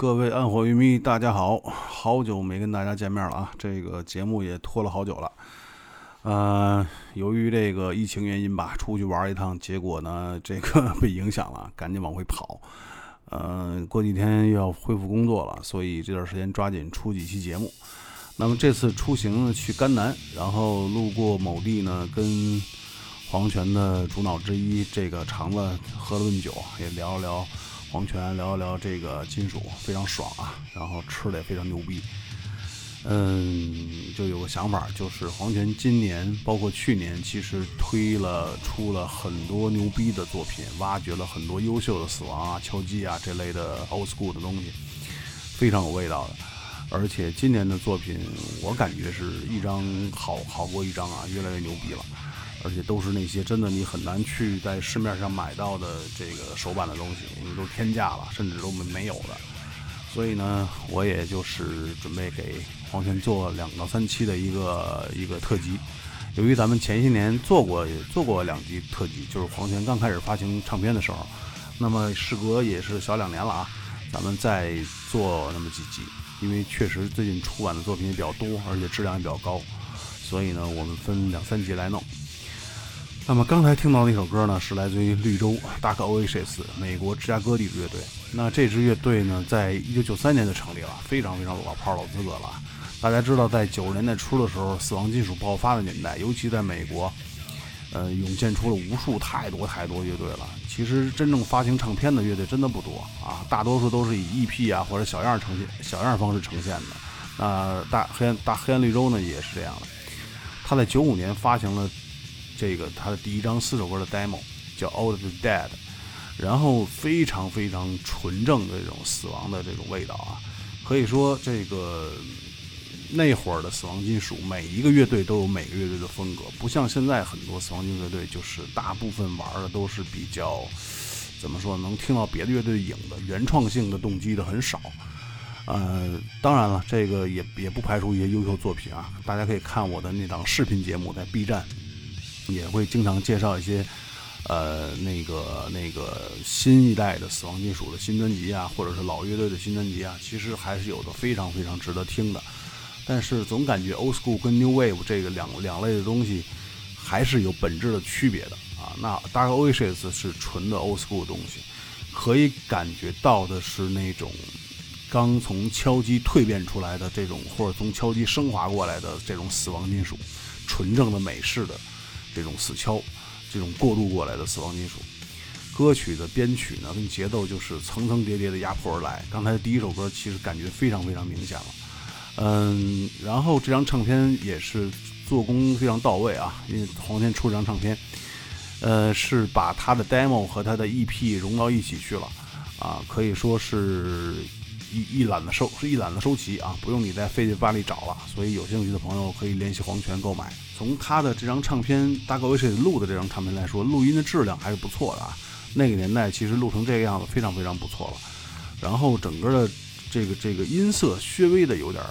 各位暗火鱼迷，大家好，好久没跟大家见面了啊！这个节目也拖了好久了。呃，由于这个疫情原因吧，出去玩一趟，结果呢，这个被影响了，赶紧往回跑。呃，过几天又要恢复工作了，所以这段时间抓紧出几期节目。那么这次出行呢，去甘南，然后路过某地呢，跟黄泉的主脑之一这个肠子喝了顿酒，也聊了聊。黄泉聊一聊这个金属非常爽啊，然后吃的也非常牛逼。嗯，就有个想法，就是黄泉今年包括去年，其实推了出了很多牛逼的作品，挖掘了很多优秀的死亡啊、敲击啊这类的 old school 的东西，非常有味道的。而且今年的作品，我感觉是一张好好过一张啊，越来越牛逼了。而且都是那些真的你很难去在市面上买到的这个手版的东西，因为都天价了，甚至都没没有的。所以呢，我也就是准备给黄泉做两到三期的一个一个特辑。由于咱们前些年做过做过两集特辑，就是黄泉刚开始发行唱片的时候，那么时隔也是小两年了啊，咱们再做那么几集，因为确实最近出版的作品也比较多，而且质量也比较高，所以呢，我们分两三集来弄。那么刚才听到那首歌呢，是来自于绿洲 Dark Oasis 美国芝加哥地质乐队。那这支乐队呢，在一九九三年就成立了，非常非常老炮老资格了。大家知道，在九十年代初的时候，死亡金属爆发的年代，尤其在美国，呃，涌现出了无数太多太多乐队了。其实真正发行唱片的乐队真的不多啊，大多数都是以 EP 啊或者小样呈现、小样方式呈现的。那大黑暗大黑暗绿洲呢，也是这样的。他在九五年发行了。这个他的第一张四首歌的 demo 叫《Old Dead》，然后非常非常纯正的这种死亡的这种味道啊，可以说这个那会儿的死亡金属，每一个乐队都有每个乐队的风格，不像现在很多死亡金属乐队，就是大部分玩的都是比较怎么说，能听到别的乐队影的原创性的动机的很少。呃，当然了，这个也也不排除一些优秀作品啊，大家可以看我的那档视频节目，在 B 站。也会经常介绍一些，呃，那个那个新一代的死亡金属的新专辑啊，或者是老乐队的新专辑啊，其实还是有的非常非常值得听的。但是总感觉 old school 跟 new wave 这个两两类的东西还是有本质的区别的啊。那 Dark Oasis 是纯的 old school 东西，可以感觉到的是那种刚从敲击蜕变出来的这种，或者从敲击升华过来的这种死亡金属，纯正的美式的。这种死敲，这种过渡过来的死亡金属，歌曲的编曲呢，跟节奏就是层层叠叠的压迫而来。刚才第一首歌其实感觉非常非常明显了，嗯，然后这张唱片也是做工非常到位啊，因为黄天出这张唱片，呃，是把他的 demo 和他的 EP 融到一起去了，啊，可以说是。一一揽子收是一揽子收齐啊，不用你再费劲巴力找了。所以有兴趣的朋友可以联系黄泉购买。从他的这张唱片大哥维谁录的这张唱片来说，录音的质量还是不错的啊。那个年代其实录成这个样子非常非常不错了。然后整个的这个这个音色稍微的有点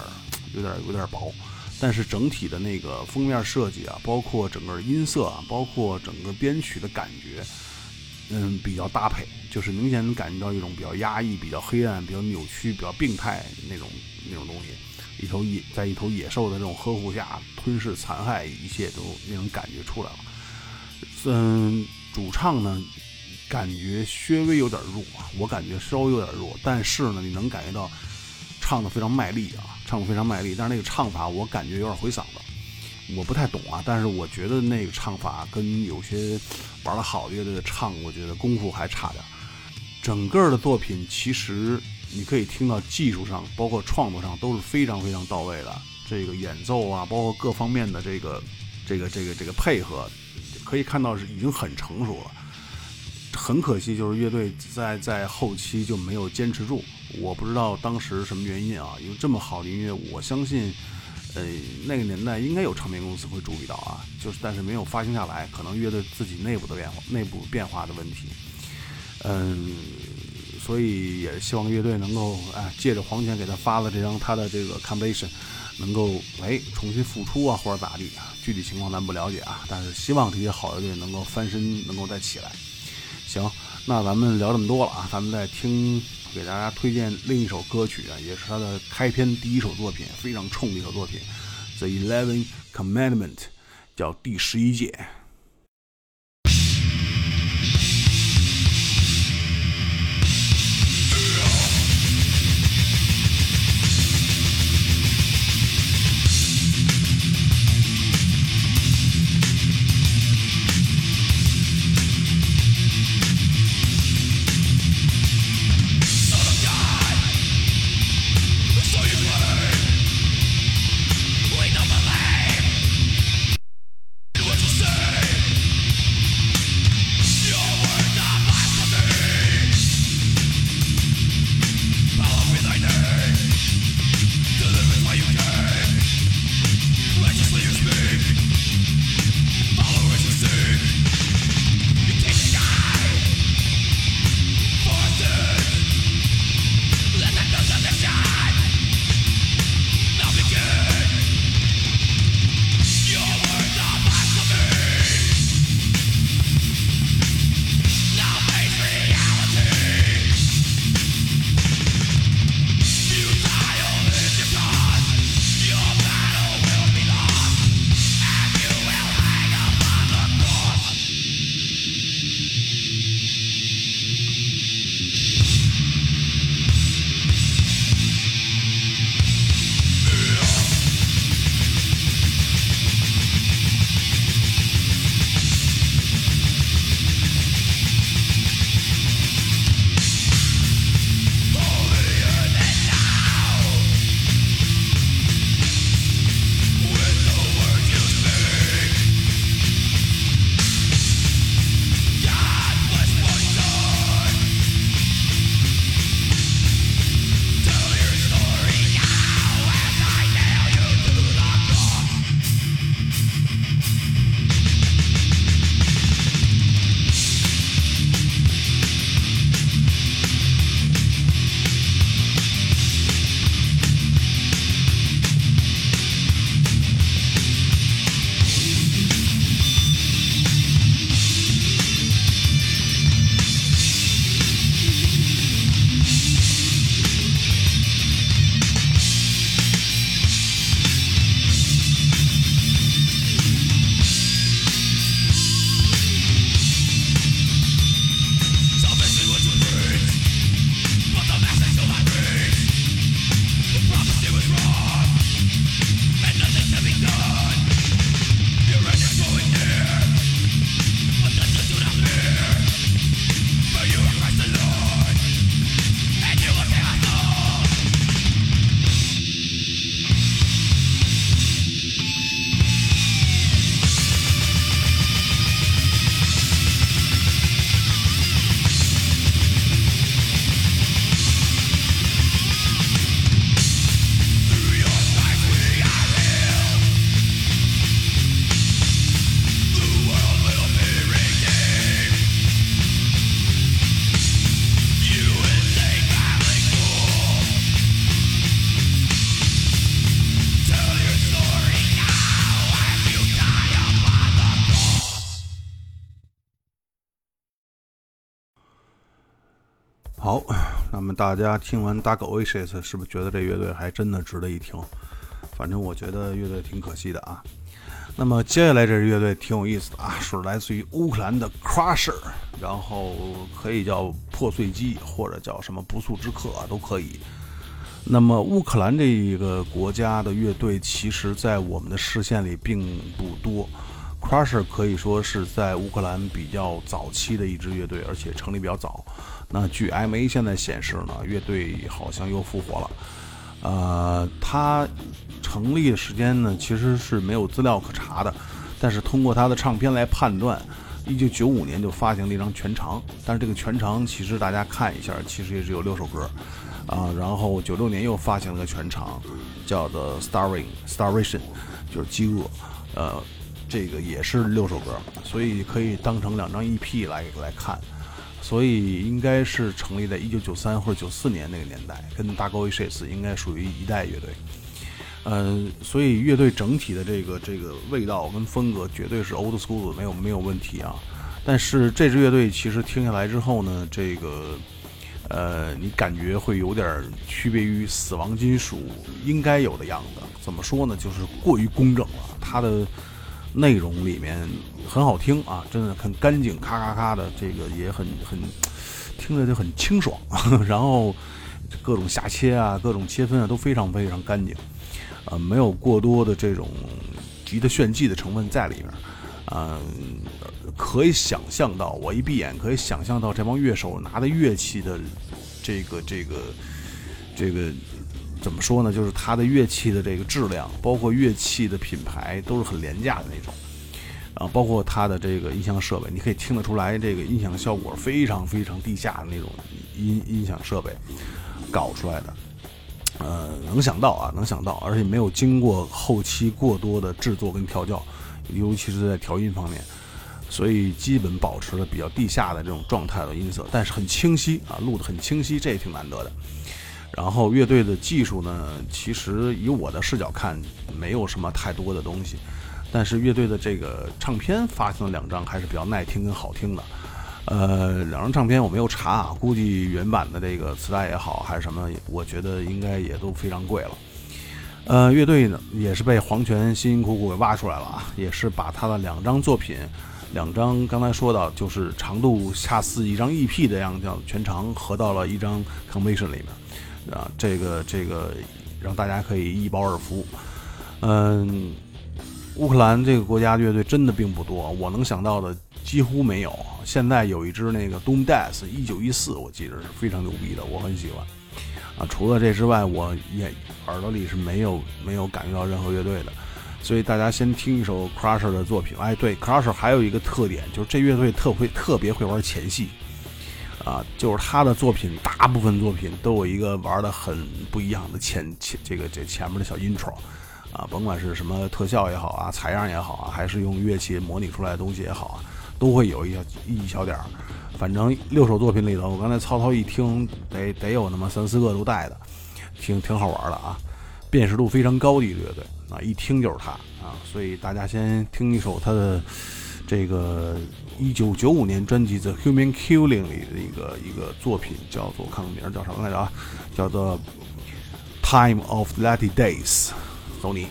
有点有点薄，但是整体的那个封面设计啊，包括整个音色啊，包括整个编曲的感觉。嗯，比较搭配，就是明显能感觉到一种比较压抑、比较黑暗、比较扭曲、比较病态那种那种东西。一头野在一头野兽的这种呵护下吞噬残害一切，都那种感觉出来了。嗯，主唱呢，感觉稍微有点弱，我感觉稍微有点弱，但是呢，你能感觉到唱的非常卖力啊，唱的非常卖力。但是那个唱法，我感觉有点回嗓子。我不太懂啊，但是我觉得那个唱法跟有些玩的好的乐队的唱，我觉得功夫还差点。整个的作品其实你可以听到技术上，包括创作上都是非常非常到位的。这个演奏啊，包括各方面的这个这个这个这个配合，可以看到是已经很成熟了。很可惜，就是乐队在在后期就没有坚持住。我不知道当时什么原因啊，有这么好的音乐，我相信。呃，那个年代应该有唱片公司会注意到啊，就是但是没有发行下来，可能乐队自己内部的变化、内部变化的问题。嗯，所以也希望乐队能够哎，借着黄泉给他发的这张他的这个 compilation，能够哎重新复出啊，或者咋地啊，具体情况咱不了解啊，但是希望这些好乐队能够翻身，能够再起来。行，那咱们聊这么多了啊，咱们再听给大家推荐另一首歌曲啊，也是他的开篇第一首作品，非常冲的一首作品，《The Eleven Commandment》，叫第十一届。大家听完 Dark Oasis 是不是觉得这乐队还真的值得一听？反正我觉得乐队挺可惜的啊。那么接下来这支乐队挺有意思的啊，是来自于乌克兰的 Crusher，然后可以叫破碎机或者叫什么不速之客啊，都可以。那么乌克兰这一个国家的乐队，其实在我们的视线里并不多。Crusher 可以说是在乌克兰比较早期的一支乐队，而且成立比较早。那据 MA 现在显示呢，乐队好像又复活了。呃，它成立的时间呢，其实是没有资料可查的，但是通过它的唱片来判断，一九九五年就发行了一张全长，但是这个全长其实大家看一下，其实也只有六首歌。啊，然后九六年又发行了个全长，叫做 Starving Starvation，就是饥饿。呃，这个也是六首歌，所以可以当成两张 EP 来来看。所以应该是成立在一九九三或者九四年那个年代，跟 Dark Oasis 应该属于一代乐队。嗯，所以乐队整体的这个这个味道跟风格绝对是 Old School，没有没有问题啊。但是这支乐队其实听下来之后呢，这个呃，你感觉会有点区别于死亡金属应该有的样子。怎么说呢？就是过于工整了。它的内容里面很好听啊，真的很干净，咔咔咔的，这个也很很听着就很清爽。然后各种下切啊，各种切分啊，都非常非常干净，呃，没有过多的这种急的炫技的成分在里面。嗯，可以想象到，我一闭眼可以想象到这帮乐手拿的乐器的这个这个这个怎么说呢？就是他的乐器的这个质量，包括乐器的品牌都是很廉价的那种啊，包括它的这个音响设备，你可以听得出来，这个音响效果非常非常地下的那种音音响设备搞出来的。呃，能想到啊，能想到，而且没有经过后期过多的制作跟调教。尤其是在调音方面，所以基本保持了比较地下的这种状态的音色，但是很清晰啊，录得很清晰，这也挺难得的。然后乐队的技术呢，其实以我的视角看，没有什么太多的东西，但是乐队的这个唱片发行了两张，还是比较耐听跟好听的。呃，两张唱片我没有查啊，估计原版的这个磁带也好还是什么，我觉得应该也都非常贵了。呃，乐队呢也是被黄泉辛辛苦苦给挖出来了啊，也是把他的两张作品，两张刚才说到就是长度恰似一张 EP 的样子，全长合到了一张 Conviction 里面，啊，这个这个让大家可以一饱耳福。嗯，乌克兰这个国家乐队真的并不多，我能想到的几乎没有。现在有一支那个 Doom Death，一九一四，我记得是非常牛逼的，我很喜欢。啊，除了这之外，我也耳朵里是没有没有感觉到任何乐队的，所以大家先听一首 Crusher 的作品。哎，对，Crusher 还有一个特点，就是这乐队特会特别会玩前戏，啊，就是他的作品大部分作品都有一个玩的很不一样的前前这个这前面的小 intro，啊，甭管是什么特效也好啊，采样也好啊，还是用乐器模拟出来的东西也好啊，都会有一小一小点儿。反正六首作品里头，我刚才曹操一听，得得有那么三四个都带的，挺挺好玩的啊，辨识度非常高的一个乐队啊，一听就是他啊，所以大家先听一首他的这个一九九五年专辑《The Human Killing》里的一个一个作品，叫做看看名叫什么来着啊？叫做《Time of lattedays》，走你。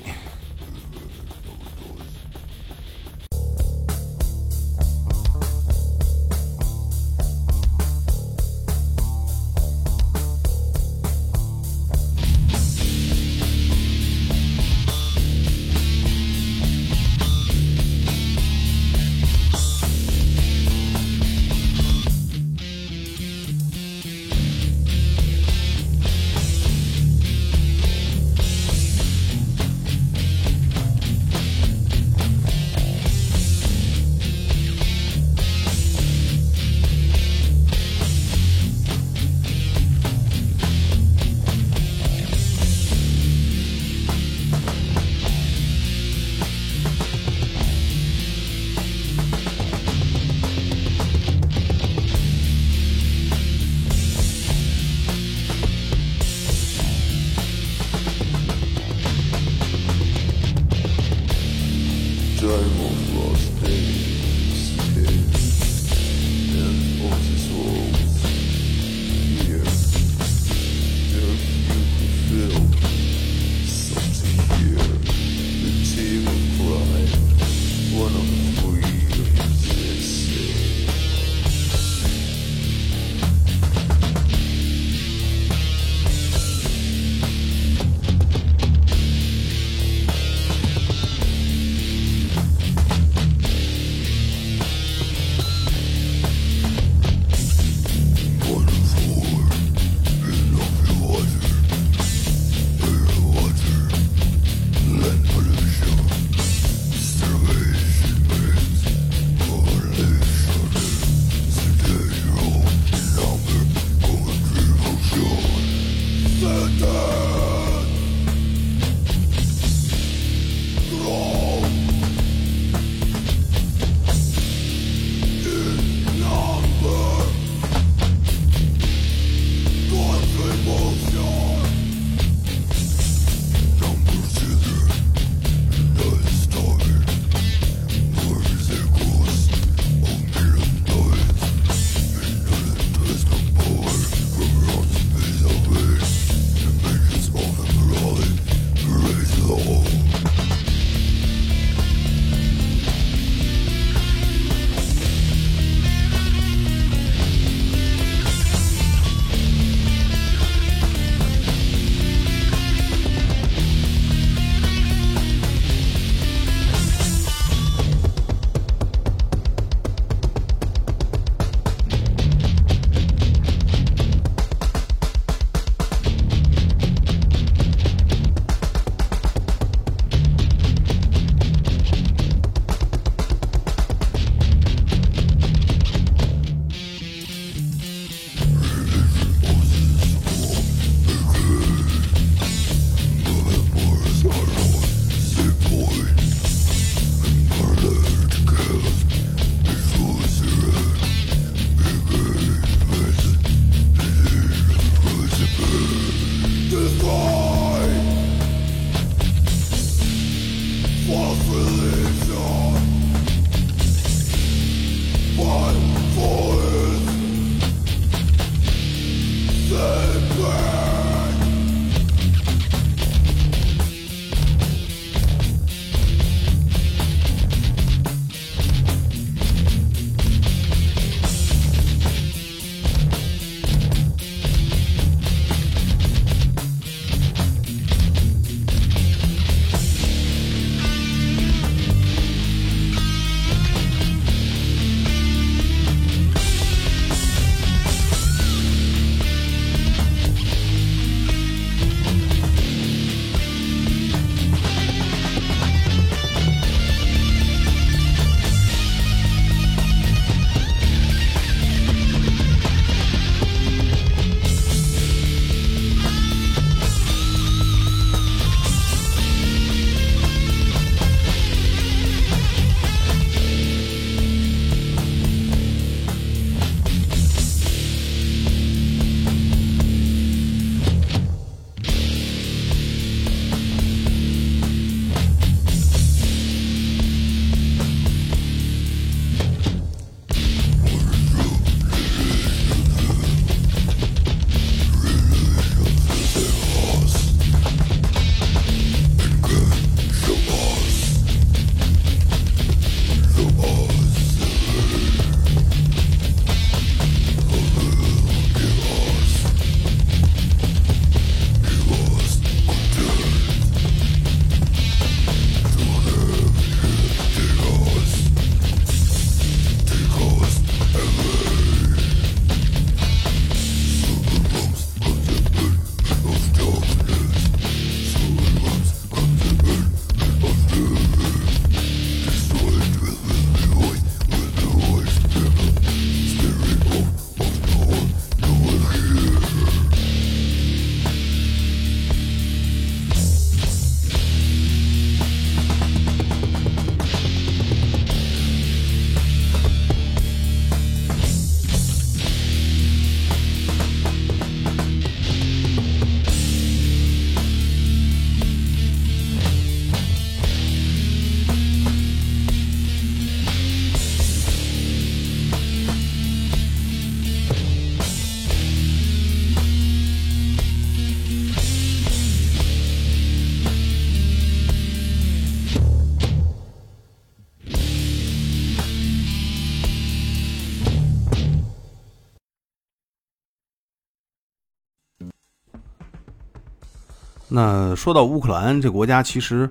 那说到乌克兰这国家，其实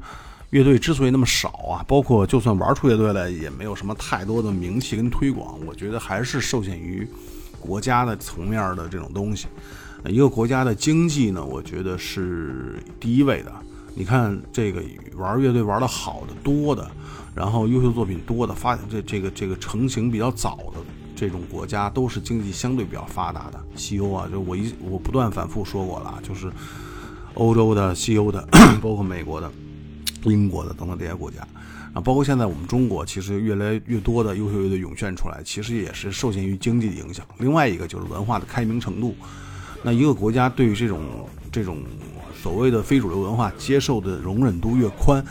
乐队之所以那么少啊，包括就算玩出乐队来，也没有什么太多的名气跟推广。我觉得还是受限于国家的层面的这种东西。一个国家的经济呢，我觉得是第一位的。你看这个玩乐队玩的好的多的，然后优秀作品多的，发这这个这个成型比较早的这种国家，都是经济相对比较发达的。西欧啊，就我一我不断反复说过了，就是欧洲的、西欧的，包括美国的、英国的等等这些国家啊，包括现在我们中国，其实越来越多的优秀乐队涌现出来，其实也是受限于经济的影响。另外一个就是文化的开明程度。那一个国家对于这种这种。所谓的非主流文化接受的容忍度越宽，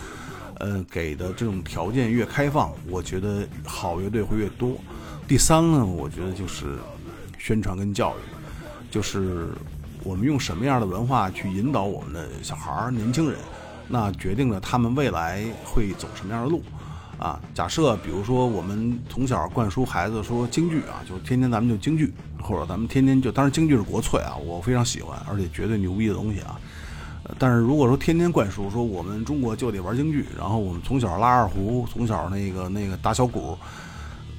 呃，给的这种条件越开放，我觉得好乐队会越多。第三呢，我觉得就是宣传跟教育，就是我们用什么样的文化去引导我们的小孩儿、年轻人，那决定了他们未来会走什么样的路。啊，假设比如说我们从小灌输孩子说京剧啊，就天天咱们就京剧，或者咱们天天就，当然京剧是国粹啊，我非常喜欢，而且绝对牛逼的东西啊。但是如果说天天灌输说我们中国就得玩京剧，然后我们从小拉二胡，从小那个那个打小鼓，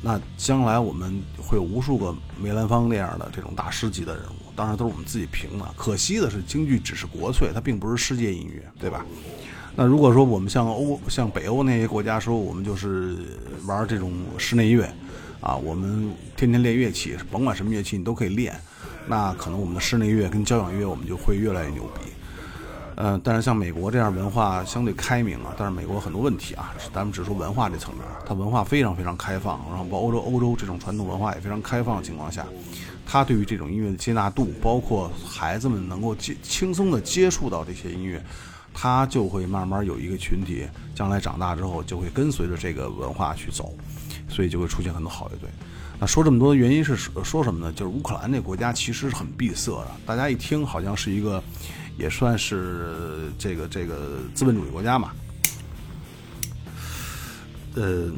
那将来我们会有无数个梅兰芳那样的这种大师级的人物，当然都是我们自己评的。可惜的是，京剧只是国粹，它并不是世界音乐，对吧？那如果说我们像欧像北欧那些国家说我们就是玩这种室内乐，啊，我们天天练乐器，甭管什么乐器你都可以练，那可能我们的室内乐跟交响乐我们就会越来越牛逼。嗯，但是像美国这样文化相对开明啊，但是美国很多问题啊，咱们只说文化这层面，它文化非常非常开放，然后包括欧洲欧洲这种传统文化也非常开放的情况下，它对于这种音乐的接纳度，包括孩子们能够接轻松的接触到这些音乐，它就会慢慢有一个群体，将来长大之后就会跟随着这个文化去走，所以就会出现很多好乐队。那说这么多的原因是说什么呢？就是乌克兰这国家其实是很闭塞的，大家一听好像是一个。也算是这个这个资本主义国家嘛，呃，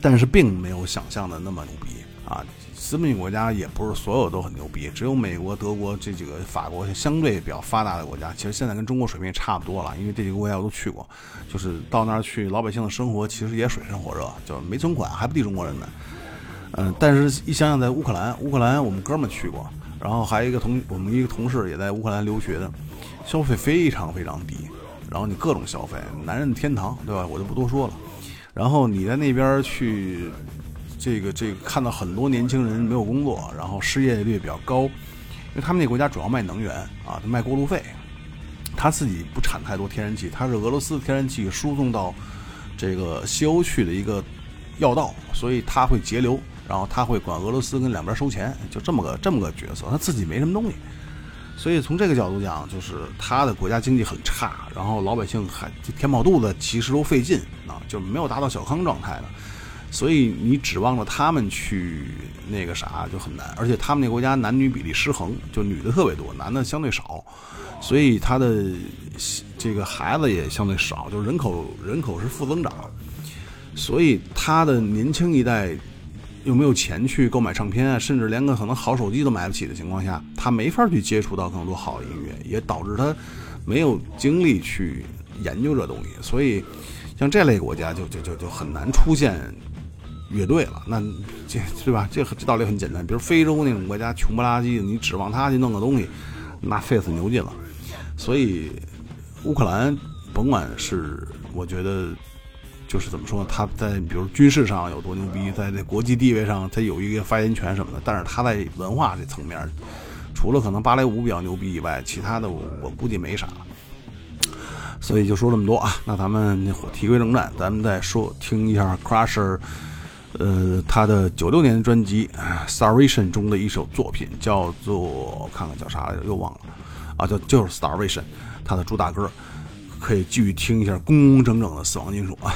但是并没有想象的那么牛逼啊。资本主义国家也不是所有都很牛逼，只有美国、德国这几个、法国相对比较发达的国家，其实现在跟中国水平也差不多了。因为这几个国家我都去过，就是到那儿去，老百姓的生活其实也水深火热，就没存款还不敌中国人呢。嗯，但是一想想在乌克兰，乌克兰我们哥们去过。然后还有一个同我们一个同事也在乌克兰留学的，消费非常非常低，然后你各种消费，男人的天堂，对吧？我就不多说了。然后你在那边去，这个这个看到很多年轻人没有工作，然后失业率比较高，因为他们那国家主要卖能源啊，卖过路费，他自己不产太多天然气，他是俄罗斯的天然气输送到这个西欧去的一个要道，所以他会节流。然后他会管俄罗斯跟两边收钱，就这么个这么个角色，他自己没什么东西，所以从这个角度讲，就是他的国家经济很差，然后老百姓还填饱肚子其实都费劲啊，就没有达到小康状态的，所以你指望着他们去那个啥就很难，而且他们那国家男女比例失衡，就女的特别多，男的相对少，所以他的这个孩子也相对少，就人口人口是负增长，所以他的年轻一代。又没有钱去购买唱片啊，甚至连个可能好手机都买不起的情况下，他没法去接触到更多好的音乐，也导致他没有精力去研究这东西。所以，像这类国家就就就就很难出现乐队了。那这对吧？这这道理很简单。比如非洲那种国家穷不拉几的，你指望他去弄个东西，那费死牛劲了。所以，乌克兰甭管是我觉得。就是怎么说，他在比如军事上有多牛逼，在这国际地位上他有一个发言权什么的，但是他在文化这层面，除了可能芭蕾舞比较牛逼以外，其他的我估计没啥。所以就说这么多啊，那咱们提归正传，咱们再说听一下 Crusher，呃，他的九六年的专辑《Starvation》中的一首作品，叫做看看叫啥来着，又忘了啊，叫就是《Starvation》，他的主打歌，可以继续听一下工工整整的死亡金属啊。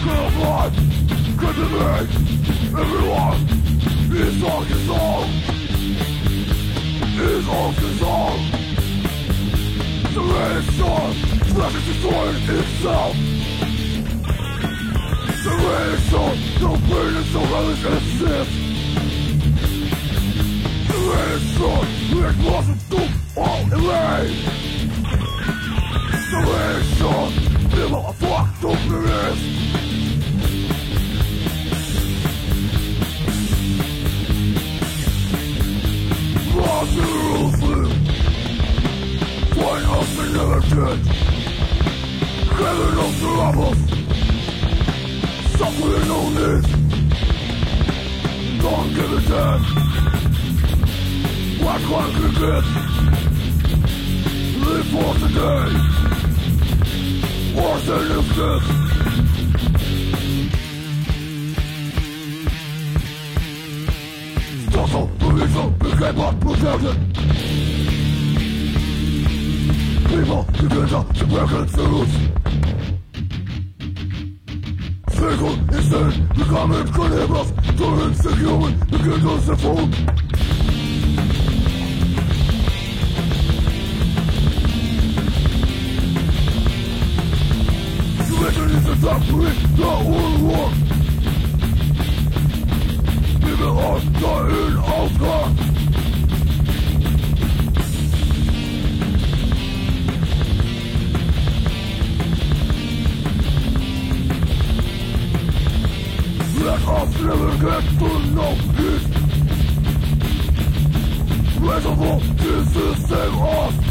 Good of life, good to Everyone is on control Is on control The reaction threatens to destroying itself The reaction, no pain and no relish this. The reaction, weak loss and doom all away The reaction, people are fucked up in this One of the never dead? Heaven of the lovers Suffering on Don't give a damn. What one could get? Live for today. Worse than you get lost protection People begin to break and choose Fickle instead becoming carnivores Turning to human begin to seafood Religion is a suffering, not one war People are dying of God I'll never get to know it. This is same us.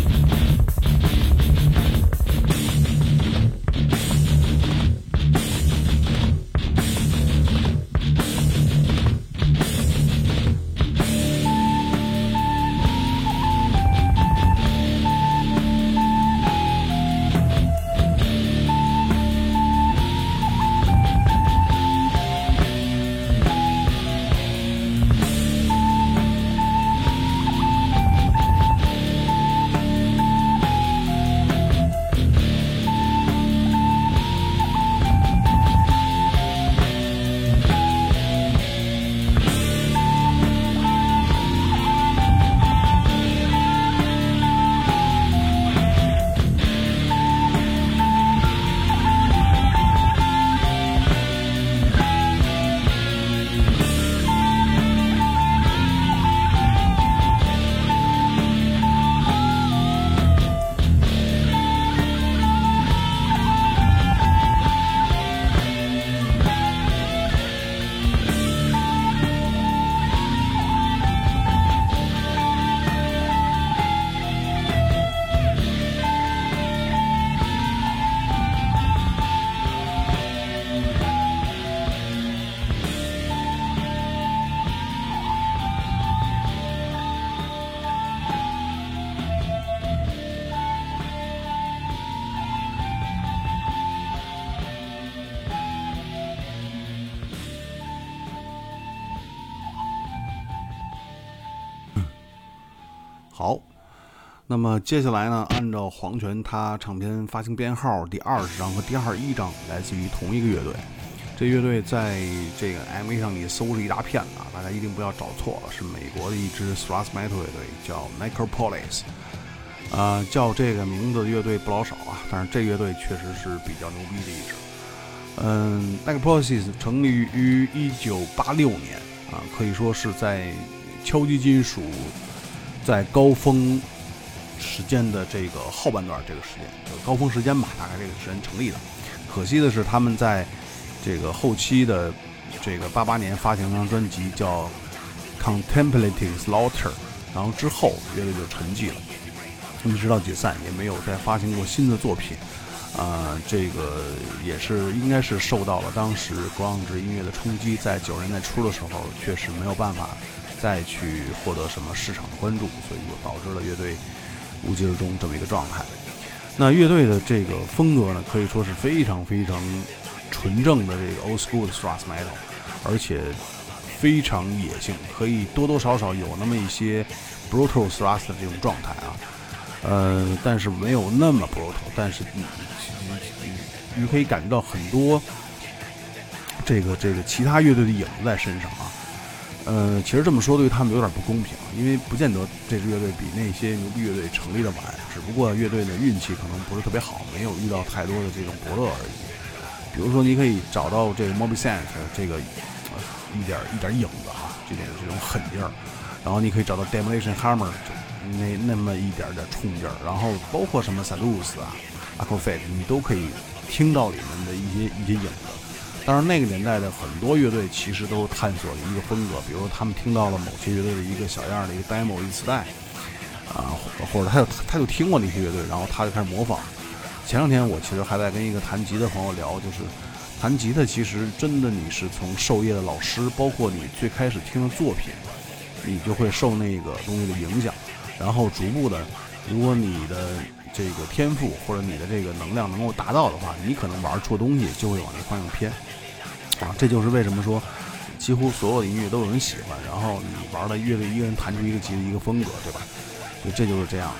那么接下来呢？按照黄权他唱片发行编号第二十张和第二十一张来自于同一个乐队。这乐队在这个 MV 上也搜了一大片啊，大家一定不要找错了，是美国的一支 thrash metal 乐队，叫 Micropolis。呃，叫这个名字的乐队不老少啊，但是这乐队确实是比较牛逼的一支。嗯，Micropolis 成立于一九八六年啊，可以说是在敲击金属在高峰。时间的这个后半段这个时间，就高峰时间吧，大概这个时间成立的。可惜的是，他们在这个后期的这个八八年发行一张专辑叫《Contemplative Slaughter》，然后之后乐队就沉寂了，一直到解散也没有再发行过新的作品。啊，这个也是应该是受到了当时 g r u n d 音乐的冲击，在九十年代初的时候，确实没有办法再去获得什么市场的关注，所以就导致了乐队无疾而终这么一个状态。那乐队的这个风格呢，可以说是非常非常纯正的这个 old school 的 thrash metal，而且非常野性，可以多多少少有那么一些 brutal thrash 的这种状态啊。呃，但是没有那么 brutal，但是你你你可以感觉到很多这个这个其他乐队的影子在身上啊。呃，其实这么说对他们有点不公平，因为不见得这支乐队比那些牛逼乐队成立的晚，只不过乐队的运气可能不是特别好，没有遇到太多的这种伯乐而已。比如说，你可以找到这个 Moby Sense 这个一点一点影子哈，这种这种狠劲儿，然后你可以找到 Demolition Hammer。那那么一点点冲劲儿，然后包括什么 Salus 啊、a q u a f i t 你都可以听到里面的一些一些影子。当然，那个年代的很多乐队其实都探索了一个风格，比如他们听到了某些乐队的一个小样的一个 demo 一磁带啊，或者他就他就听过那些乐队，然后他就开始模仿。前两天我其实还在跟一个弹吉的朋友聊，就是弹吉他其实真的你是从授业的老师，包括你最开始听的作品，你就会受那个东西的影响。然后逐步的，如果你的这个天赋或者你的这个能量能够达到的话，你可能玩出的东西就会往那方向偏，啊，这就是为什么说几乎所有的音乐都有人喜欢。然后你玩的乐队一个人弹出一个吉的一个风格，对吧？所以这就是这样。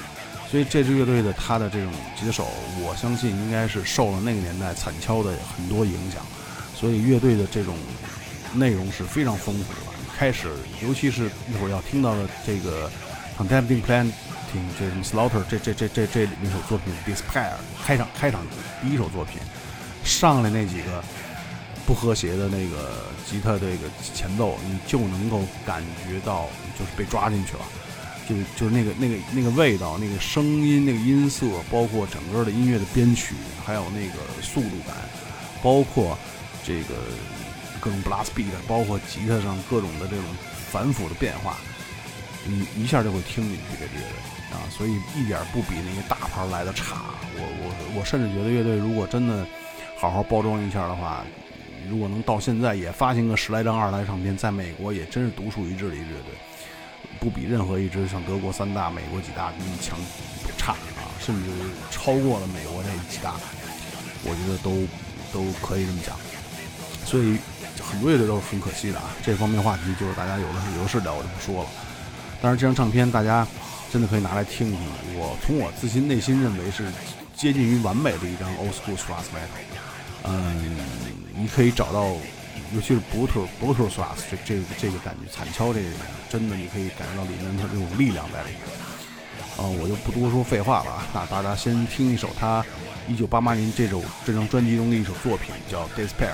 所以这支乐队的他的这种吉他手，我相信应该是受了那个年代惨敲的很多影响，所以乐队的这种内容是非常丰富的。开始，尤其是一会儿要听到的这个。contempting Planting 这种 Slaughter 这这这这这那首作品 Despair 开场开场第一首作品上来那几个不和谐的那个吉他这个前奏，你就能够感觉到就是被抓进去了，就就是那个那个那个味道，那个声音，那个音色，包括整个的音乐的编曲，还有那个速度感，包括这个各种 blast beat，包括吉他上各种的这种反复的变化。你一下就会听进去这乐队啊，所以一点不比那些大牌来的差。我我我甚至觉得乐队如果真的好好包装一下的话，如果能到现在也发行个十来张二十来唱片，在美国也真是独树一帜的一支乐队，不比任何一支像德国三大、美国几大比你强差啊，甚至超过了美国这几大，我觉得都都可以这么讲。所以很多乐队都是很可惜的啊。这方面话题就是大家有的是有的是聊，我就不说了。但是这张唱片大家真的可以拿来听一听。我从我自心内心认为是接近于完美的一张 old school thrash metal。嗯，你可以找到，尤其是 brutal brutal thrash 这个这个感觉，惨敲这个真的你可以感觉到里面的这种力量在里面。啊，我就不多说废话了啊，那大家先听一首他一九八八年这首这张专辑中的一首作品，叫《Despair》。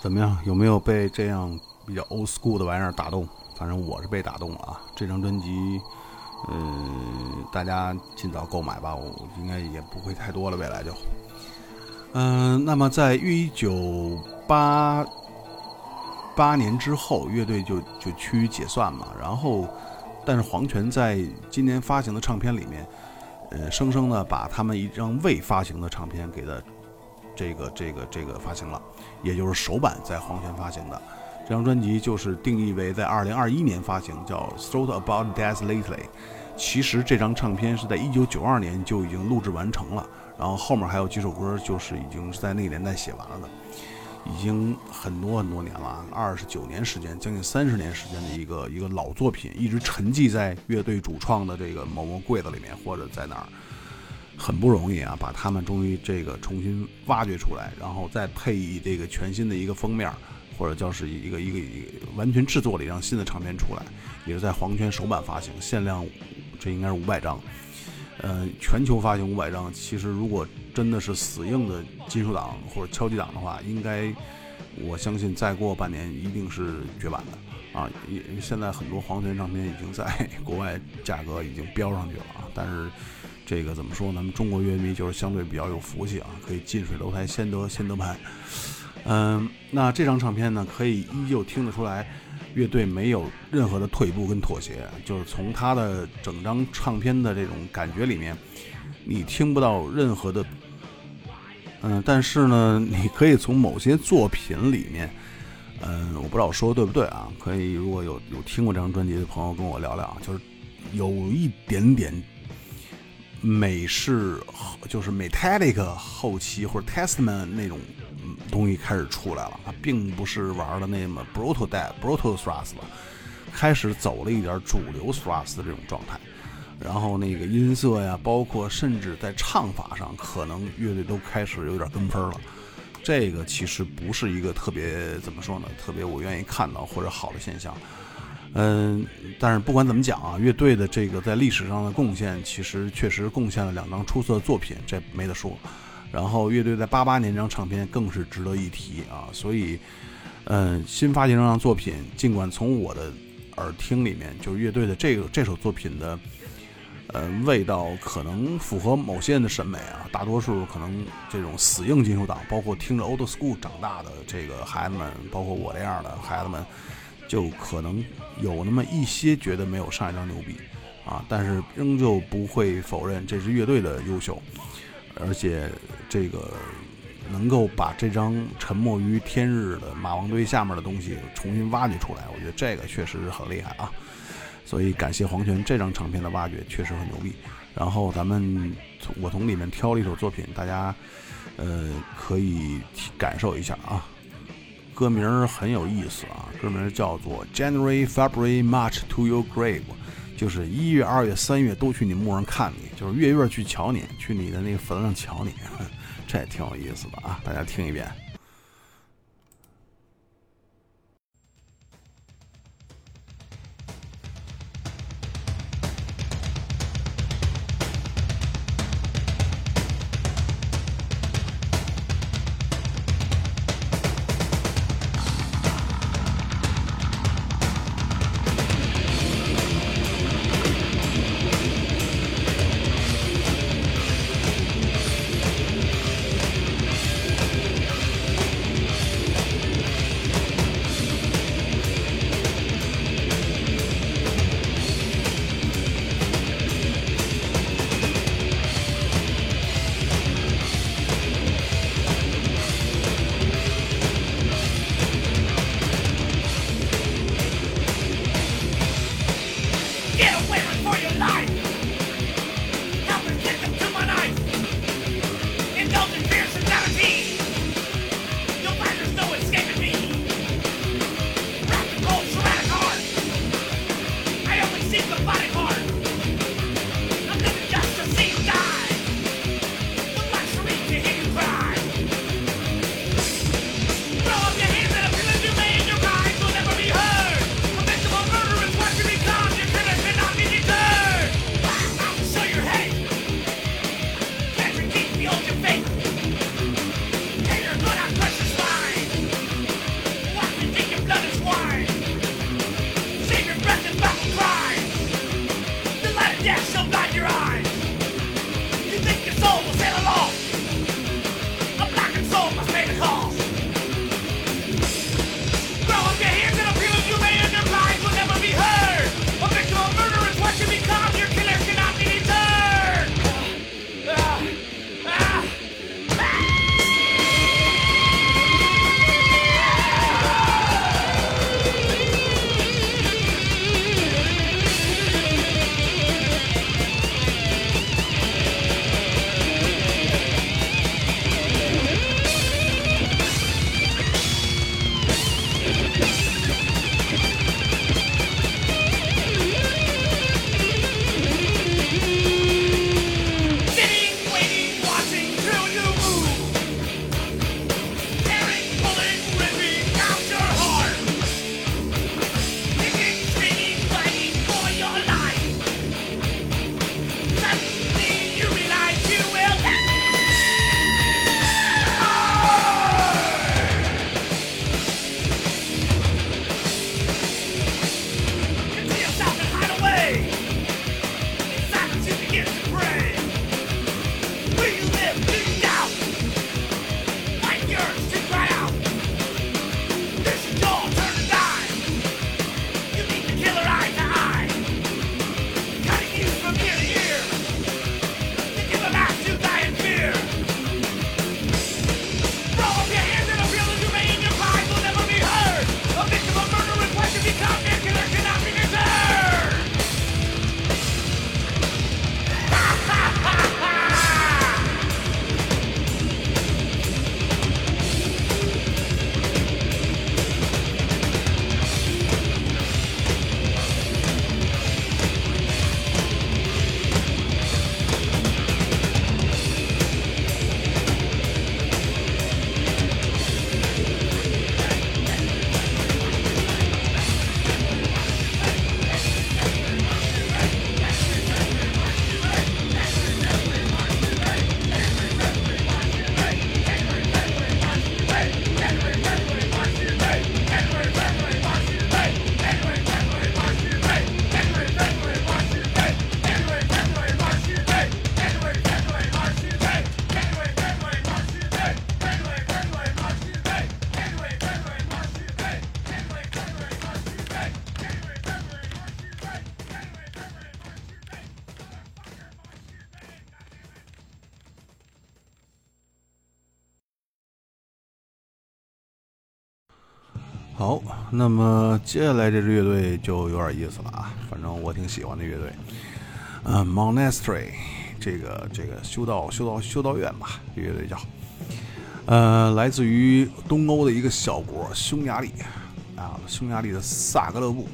怎么样？有没有被这样比较 old school 的玩意儿打动？反正我是被打动了啊！这张专辑，嗯，大家尽早购买吧，我应该也不会太多了，未来就。嗯，那么在一九八八年之后，乐队就就趋于解散嘛。然后，但是黄泉在今年发行的唱片里面，呃，生生的把他们一张未发行的唱片给的这个这个这个发行了，也就是首版在黄泉发行的。这张专辑就是定义为在二零二一年发行，叫《Thought About Death Lately》。其实这张唱片是在一九九二年就已经录制完成了，然后后面还有几首歌就是已经是在那个年代写完了的，已经很多很多年了，二十九年时间，将近三十年时间的一个一个老作品，一直沉寂在乐队主创的这个某某柜子里面或者在哪儿，很不容易啊，把他们终于这个重新挖掘出来，然后再配以这个全新的一个封面。或者叫是一个一个一个完全制作了一张新的唱片出来，也是在黄泉首版发行，限量，这应该是五百张，呃，全球发行五百张。其实如果真的是死硬的金属党或者敲击党的话，应该我相信再过半年一定是绝版的啊！也现在很多黄泉唱片已经在国外价格已经飙上去了啊！但是这个怎么说，咱们中国乐迷就是相对比较有福气啊，可以近水楼台先得先得拍。嗯，那这张唱片呢，可以依旧听得出来，乐队没有任何的退步跟妥协，就是从他的整张唱片的这种感觉里面，你听不到任何的，嗯，但是呢，你可以从某些作品里面，嗯，我不知道我说的对不对啊？可以，如果有有听过这张专辑的朋友跟我聊聊，就是有一点点美式，就是 Metallic 后期或者 Testament 那种。东西开始出来了，它并不是玩的那么 brutal dead brutal thrust 了，开始走了一点主流 thrust 的这种状态，然后那个音色呀，包括甚至在唱法上，可能乐队都开始有点跟风了。这个其实不是一个特别怎么说呢，特别我愿意看到或者好的现象。嗯，但是不管怎么讲啊，乐队的这个在历史上的贡献，其实确实贡献了两张出色的作品，这没得说。然后乐队在八八年这张唱片更是值得一提啊，所以，嗯，新发行这张作品，尽管从我的耳听里面，就是乐队的这个这首作品的，呃，味道可能符合某些人的审美啊，大多数可能这种死硬金属党，包括听着 old school 长大的这个孩子们，包括我这样的孩子们，就可能有那么一些觉得没有上一张牛逼啊，但是仍旧不会否认这支乐队的优秀。而且，这个能够把这张沉没于天日的马王堆下面的东西重新挖掘出来，我觉得这个确实是很厉害啊！所以感谢黄泉这张唱片的挖掘，确实很牛逼。然后咱们从我从里面挑了一首作品，大家呃可以感受一下啊。歌名很有意思啊，歌名叫做 January, February, March to Your Grave。就是一月、二月、三月都去你墓上看你，就是月月去瞧你，去你的那个坟上瞧你，这也挺有意思的啊！大家听一遍。那么接下来这支乐队就有点意思了啊，反正我挺喜欢的乐队，呃，Monastery，这个这个修道修道修道院吧，乐队叫，呃，来自于东欧的一个小国匈牙利啊，匈牙利的萨格勒布。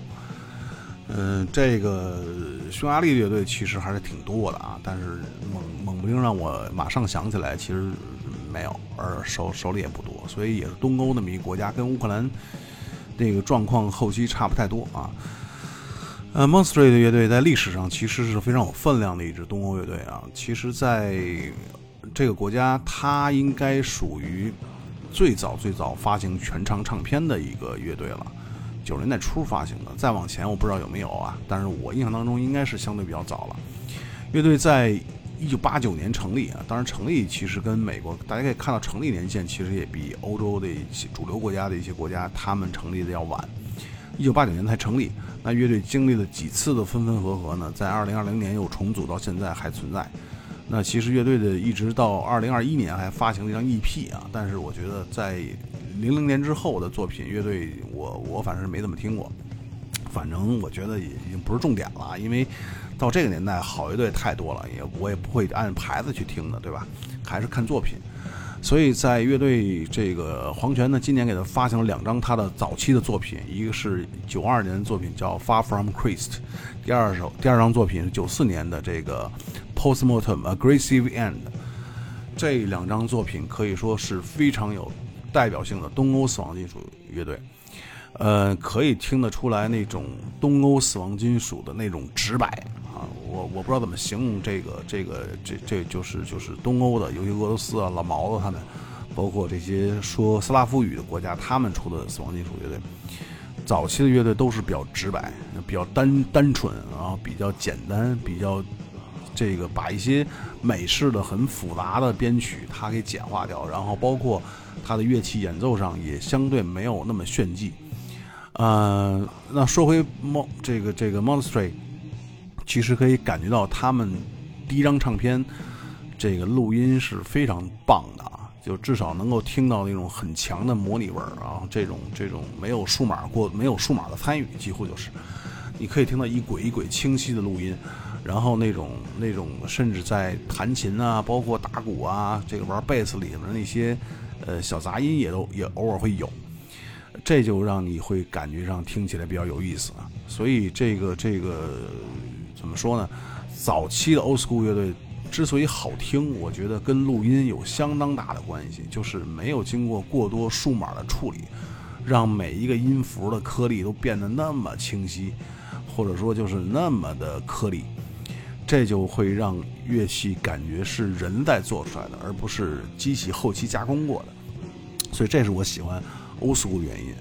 嗯，这个匈牙利乐队其实还是挺多的啊，但是猛猛不丁让我马上想起来，其实没有，而手手里也不多，所以也是东欧那么一国家，跟乌克兰那个状况后期差不太多啊。呃，Monster 的乐队在历史上其实是非常有分量的一支东欧乐队啊。其实，在这个国家，它应该属于最早最早发行全长唱片的一个乐队了。九十年代初发行的，再往前我不知道有没有啊，但是我印象当中应该是相对比较早了。乐队在一九八九年成立啊，当然成立其实跟美国大家可以看到成立年限其实也比欧洲的一些主流国家的一些国家他们成立的要晚，一九八九年才成立。那乐队经历了几次的分分合合呢？在二零二零年又重组，到现在还存在。那其实乐队的一直到二零二一年还发行了一张 EP 啊，但是我觉得在零零年之后的作品，乐队我我反正是没怎么听过，反正我觉得也已经不是重点了，因为到这个年代好乐队太多了，也我也不会按牌子去听的，对吧？还是看作品。所以在乐队这个黄泉呢，今年给他发行了两张他的早期的作品，一个是九二年的作品叫《Far From Christ》，第二首第二张作品是九四年的这个《Postmortem Aggressive End》。这两张作品可以说是非常有。代表性的东欧死亡金属乐队，呃，可以听得出来那种东欧死亡金属的那种直白啊，我我不知道怎么形容这个这个这这就是就是东欧的，尤其俄罗斯啊、老毛子他们，包括这些说斯拉夫语的国家，他们出的死亡金属乐队，早期的乐队都是比较直白，比较单单纯，然后比较简单，比较这个把一些美式的很复杂的编曲它给简化掉，然后包括。他的乐器演奏上也相对没有那么炫技，呃，那说回猫这个这个 monstery 其实可以感觉到他们第一张唱片这个录音是非常棒的啊，就至少能够听到那种很强的模拟味儿啊，这种这种没有数码过没有数码的参与，几乎就是你可以听到一轨一轨清晰的录音，然后那种那种甚至在弹琴啊，包括打鼓啊，这个玩贝斯里面的那些。呃，小杂音也都也偶尔会有，这就让你会感觉上听起来比较有意思啊。所以这个这个怎么说呢？早期的 Old School 乐队之所以好听，我觉得跟录音有相当大的关系，就是没有经过过多数码的处理，让每一个音符的颗粒都变得那么清晰，或者说就是那么的颗粒。这就会让乐器感觉是人在做出来的，而不是机器后期加工过的。所以这是我喜欢 Old School 的原因。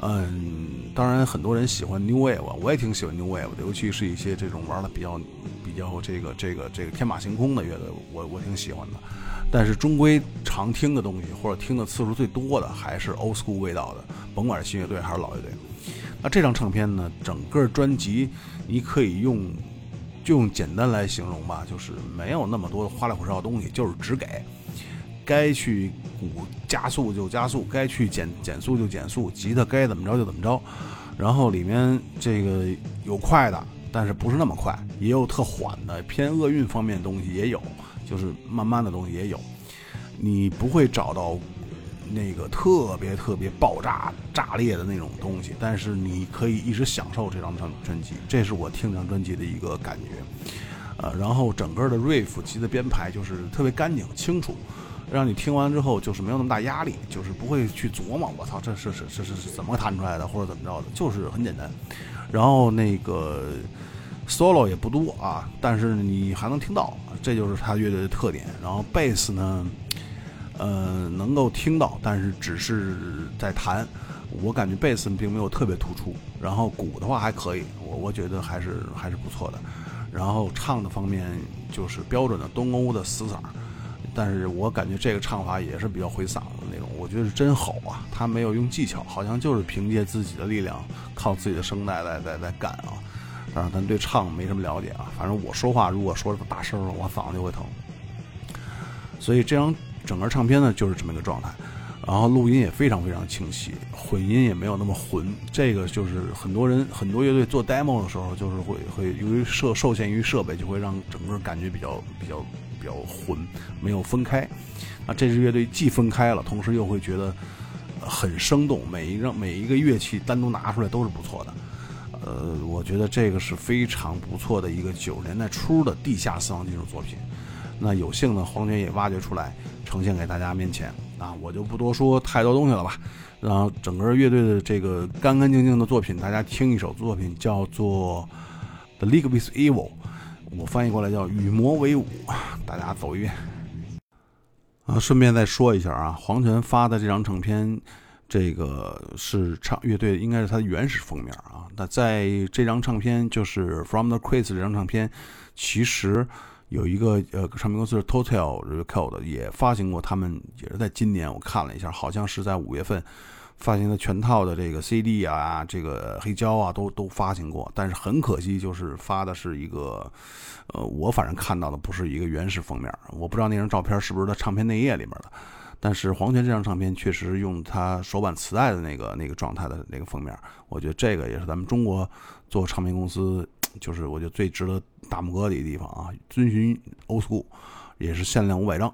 嗯，当然很多人喜欢 New Wave，我也挺喜欢 New Wave 的，尤其是一些这种玩的比较比较这个这个这个天马行空的乐队，我我挺喜欢的。但是终归常听的东西或者听的次数最多的还是 Old School 味道的，甭管是新乐队还是老乐队。那这张唱片呢，整个专辑你可以用。就用简单来形容吧，就是没有那么多的花里胡哨的东西，就是只给，该去鼓加速就加速，该去减减速就减速，吉他该怎么着就怎么着。然后里面这个有快的，但是不是那么快，也有特缓的，偏厄运方面的东西也有，就是慢慢的东西也有。你不会找到。那个特别特别爆炸炸裂的那种东西，但是你可以一直享受这张专专辑，这是我听这张专辑的一个感觉。呃，然后整个的 riff 级的编排就是特别干净清楚，让你听完之后就是没有那么大压力，就是不会去琢磨我操这是是是是是怎么弹出来的或者怎么着的，就是很简单。然后那个 solo 也不多啊，但是你还能听到，这就是他乐队的特点。然后贝斯呢？呃，能够听到，但是只是在弹，我感觉贝斯并没有特别突出。然后鼓的话还可以，我我觉得还是还是不错的。然后唱的方面就是标准的东欧的死嗓，但是我感觉这个唱法也是比较毁嗓子那种，我觉得是真吼啊，他没有用技巧，好像就是凭借自己的力量，靠自己的声带在在在干啊。当然咱对唱没什么了解啊，反正我说话如果说大声了，我嗓子就会疼。所以这张。整个唱片呢就是这么一个状态，然后录音也非常非常清晰，混音也没有那么混。这个就是很多人很多乐队做 demo 的时候，就是会会由于设受限于设备，就会让整个感觉比较比较比较混，没有分开。那这支乐队既分开了，同时又会觉得很生动，每一个每一个乐器单独拿出来都是不错的。呃，我觉得这个是非常不错的一个九十年代初的地下死亡金属作品。那有幸呢，黄泉也挖掘出来，呈现给大家面前。啊，我就不多说太多东西了吧。然后整个乐队的这个干干净净的作品，大家听一首作品叫做《The League with Evil》，我翻译过来叫《与魔为伍》，大家走一遍。啊，顺便再说一下啊，黄泉发的这张唱片，这个是唱乐队应该是它的原始封面啊。那在这张唱片就是《From the Crates》这张唱片，其实。有一个呃唱片公司是 Total Record 也发行过，他们也是在今年我看了一下，好像是在五月份发行的全套的这个 CD 啊，这个黑胶啊都都发行过，但是很可惜就是发的是一个，呃我反正看到的不是一个原始封面，我不知道那张照片是不是他唱片内页里面的，但是黄泉这张唱片确实用他手版磁带的那个那个状态的那个封面，我觉得这个也是咱们中国做唱片公司。就是我觉得最值得打拇哥的一个地方啊，遵循 old school，也是限量五百张。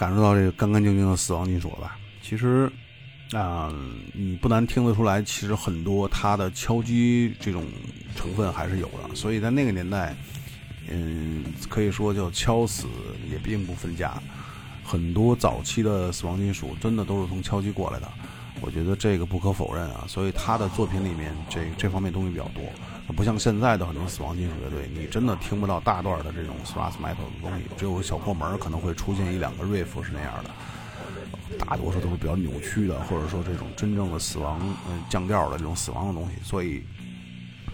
感受到这个干干净净的死亡金属了吧？其实啊，你不难听得出来，其实很多它的敲击这种成分还是有的。所以在那个年代，嗯，可以说叫敲死也并不分家。很多早期的死亡金属真的都是从敲击过来的，我觉得这个不可否认啊。所以他的作品里面这这方面东西比较多，不像现在的很多死亡金属乐队，你真的听不到大段的这种 thrash metal 的东西，只有小破门可能会出现一两个 riff 是那样的，大多数都是比较扭曲的，或者说这种真正的死亡嗯降调的这种死亡的东西。所以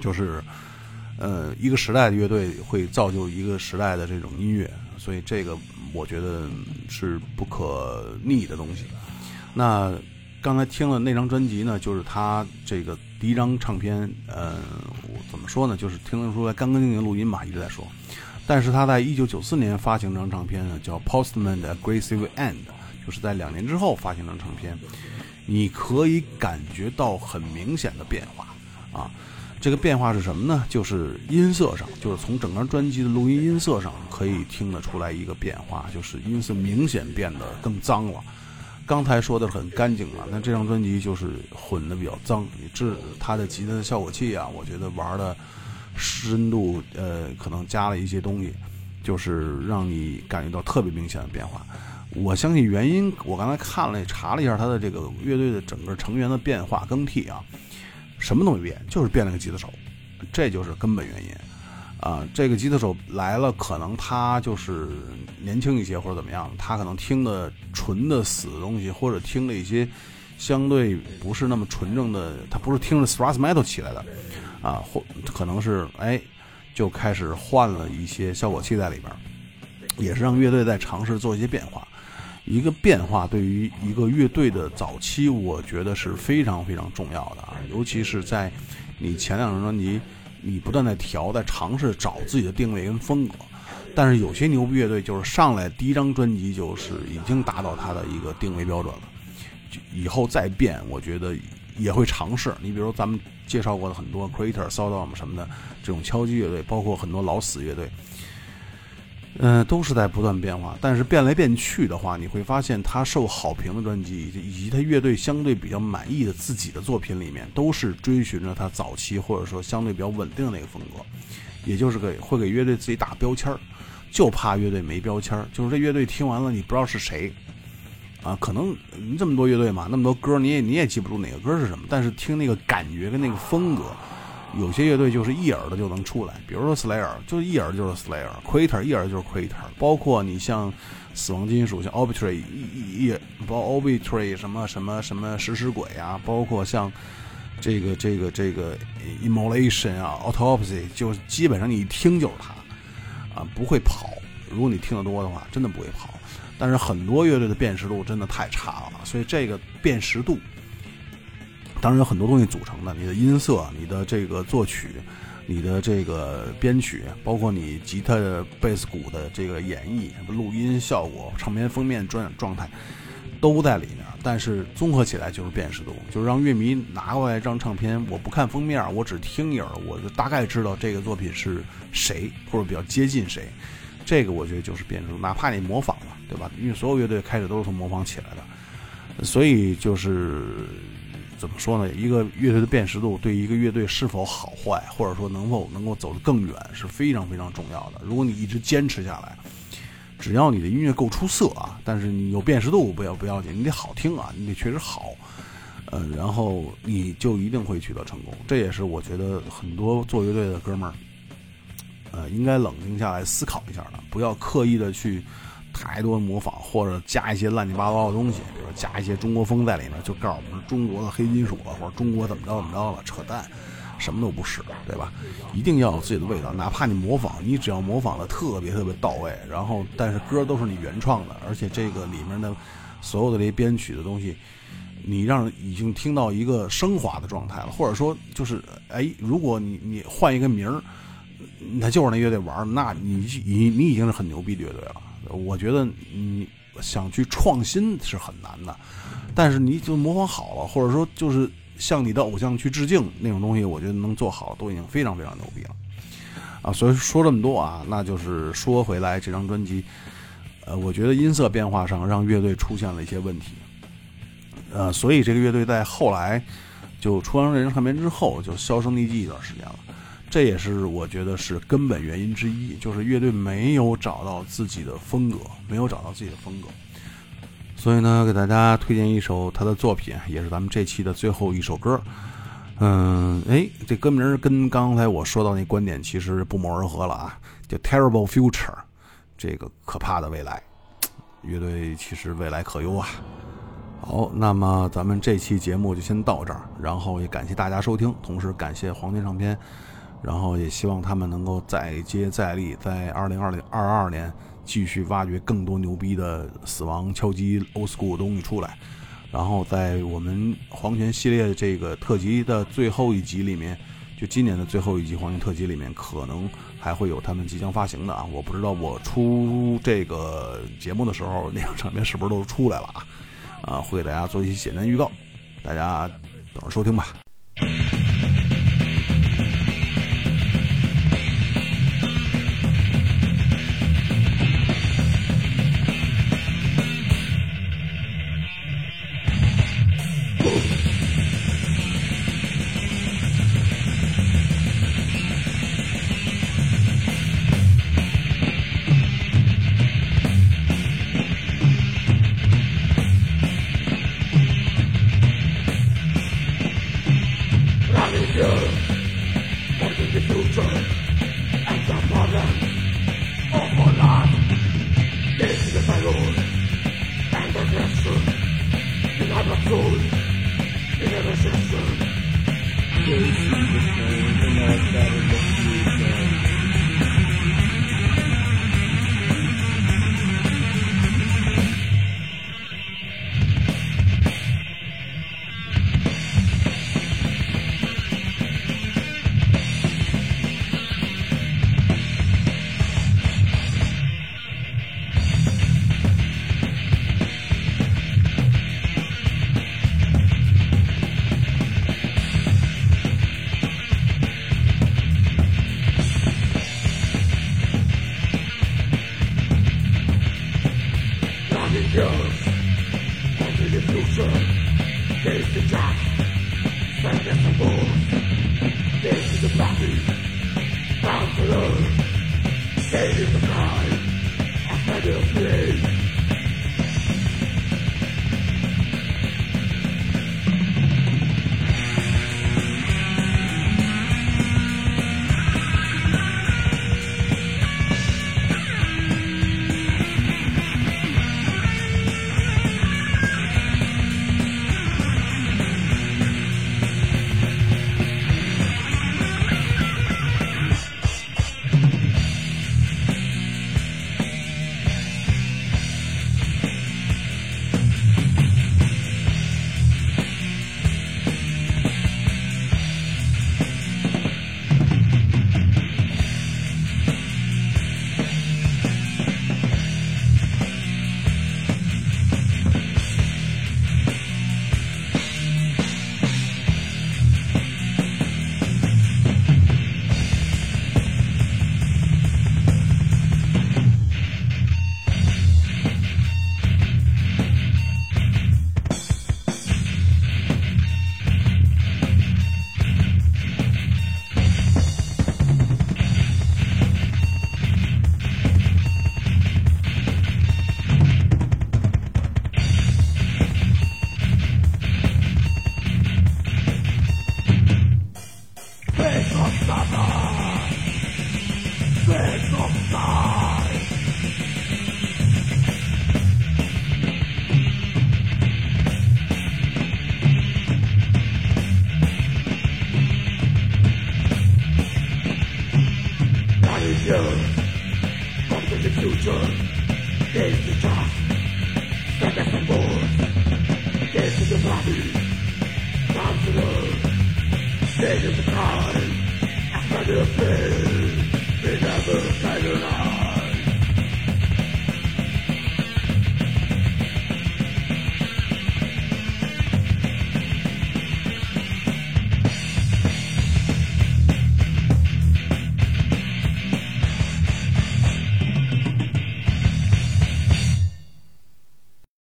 就是呃一个时代的乐队会造就一个时代的这种音乐，所以这个。我觉得是不可逆的东西。那刚才听了那张专辑呢，就是他这个第一张唱片。呃，我怎么说呢？就是听得出来干干净净录音吧，一直在说。但是他在一九九四年发行张唱片呢，叫《Postman 的 Aggressive End》，就是在两年之后发行张唱片。你可以感觉到很明显的变化啊。这个变化是什么呢？就是音色上，就是从整张专辑的录音音色上可以听得出来一个变化，就是音色明显变得更脏了。刚才说的很干净啊，那这张专辑就是混的比较脏。你这它的吉他的效果器啊，我觉得玩的深度，呃，可能加了一些东西，就是让你感觉到特别明显的变化。我相信原因，我刚才看了查了一下他的这个乐队的整个成员的变化更替啊。什么都没变，就是变了个吉他手，这就是根本原因。啊，这个吉他手来了，可能他就是年轻一些或者怎么样，他可能听的纯的死的东西，或者听了一些相对不是那么纯正的，他不是听着 thrash metal 起来的，啊，或可能是哎就开始换了一些效果器在里边，也是让乐队在尝试做一些变化。一个变化对于一个乐队的早期，我觉得是非常非常重要的啊，尤其是在你前两张专辑，你不断在调，在尝试找自己的定位跟风格。但是有些牛逼乐队就是上来第一张专辑就是已经达到他的一个定位标准了，以后再变，我觉得也会尝试。你比如咱们介绍过的很多 Creator、Sodom 什么的这种敲击乐队，包括很多老死乐队。嗯，都是在不断变化，但是变来变去的话，你会发现他受好评的专辑，以及他乐队相对比较满意的自己的作品里面，都是追寻着他早期或者说相对比较稳定的那个风格，也就是给会给乐队自己打标签儿，就怕乐队没标签儿，就是这乐队听完了你不知道是谁，啊，可能这么多乐队嘛，那么多歌你也你也记不住哪个歌是什么，但是听那个感觉跟那个风格。有些乐队就是一耳朵就能出来，比如说 Slayer，就一耳就是 Slayer；Crater 一耳就是 Crater。包括你像死亡金属，像 Obituary 一一包 Obituary 什么什么什么食尸鬼啊，包括像这个这个这个 Immolation 啊，Autopsy，就基本上你一听就是它啊，不会跑。如果你听得多的话，真的不会跑。但是很多乐队的辨识度真的太差了，所以这个辨识度。当然有很多东西组成的，你的音色、你的这个作曲、你的这个编曲，包括你吉他、贝斯、鼓的这个演绎、录音效果、唱片封面状状态，都在里面。但是综合起来就是辨识度，就是让乐迷拿过来一张唱片，我不看封面，我只听一耳，我就大概知道这个作品是谁或者比较接近谁。这个我觉得就是辨识度，哪怕你模仿了，对吧？因为所有乐队开始都是从模仿起来的，所以就是。怎么说呢？一个乐队的辨识度对一个乐队是否好坏，或者说能否能够走得更远，是非常非常重要的。如果你一直坚持下来，只要你的音乐够出色啊，但是你有辨识度不要不要紧，你得好听啊，你得确实好，呃，然后你就一定会取得成功。这也是我觉得很多做乐队的哥们儿，呃，应该冷静下来思考一下的，不要刻意的去。太多模仿或者加一些乱七八糟的东西，比如加一些中国风在里面，就告诉我们是中国的黑金属了，或者中国怎么着怎么着了，扯淡，什么都不是，对吧？一定要有自己的味道，哪怕你模仿，你只要模仿的特别特别到位，然后但是歌都是你原创的，而且这个里面的所有的这些编曲的东西，你让已经听到一个升华的状态了，或者说就是哎，如果你你换一个名儿，那就是那乐队玩，那你你你已经是很牛逼乐队了。我觉得你想去创新是很难的，但是你就模仿好了，或者说就是向你的偶像去致敬那种东西，我觉得能做好都已经非常非常牛逼了啊！所以说这么多啊，那就是说回来这张专辑，呃，我觉得音色变化上让乐队出现了一些问题，呃，所以这个乐队在后来就出完这张唱片之后就销声匿迹一段时间了。这也是我觉得是根本原因之一，就是乐队没有找到自己的风格，没有找到自己的风格。所以呢，给大家推荐一首他的作品，也是咱们这期的最后一首歌。嗯，哎，这歌名跟刚才我说到那观点其实不谋而合了啊，叫《Terrible Future》，这个可怕的未来。乐队其实未来可忧啊。好，那么咱们这期节目就先到这儿，然后也感谢大家收听，同时感谢黄金唱片。然后也希望他们能够再接再厉，在二零二零二二年继续挖掘更多牛逼的死亡敲击 old school 的东西出来。然后在我们黄泉系列这个特辑的最后一集里面，就今年的最后一集黄泉特辑里面，可能还会有他们即将发行的啊，我不知道我出这个节目的时候，那张唱片是不是都出来了啊？啊，会给大家做一些简单预告，大家等着收听吧。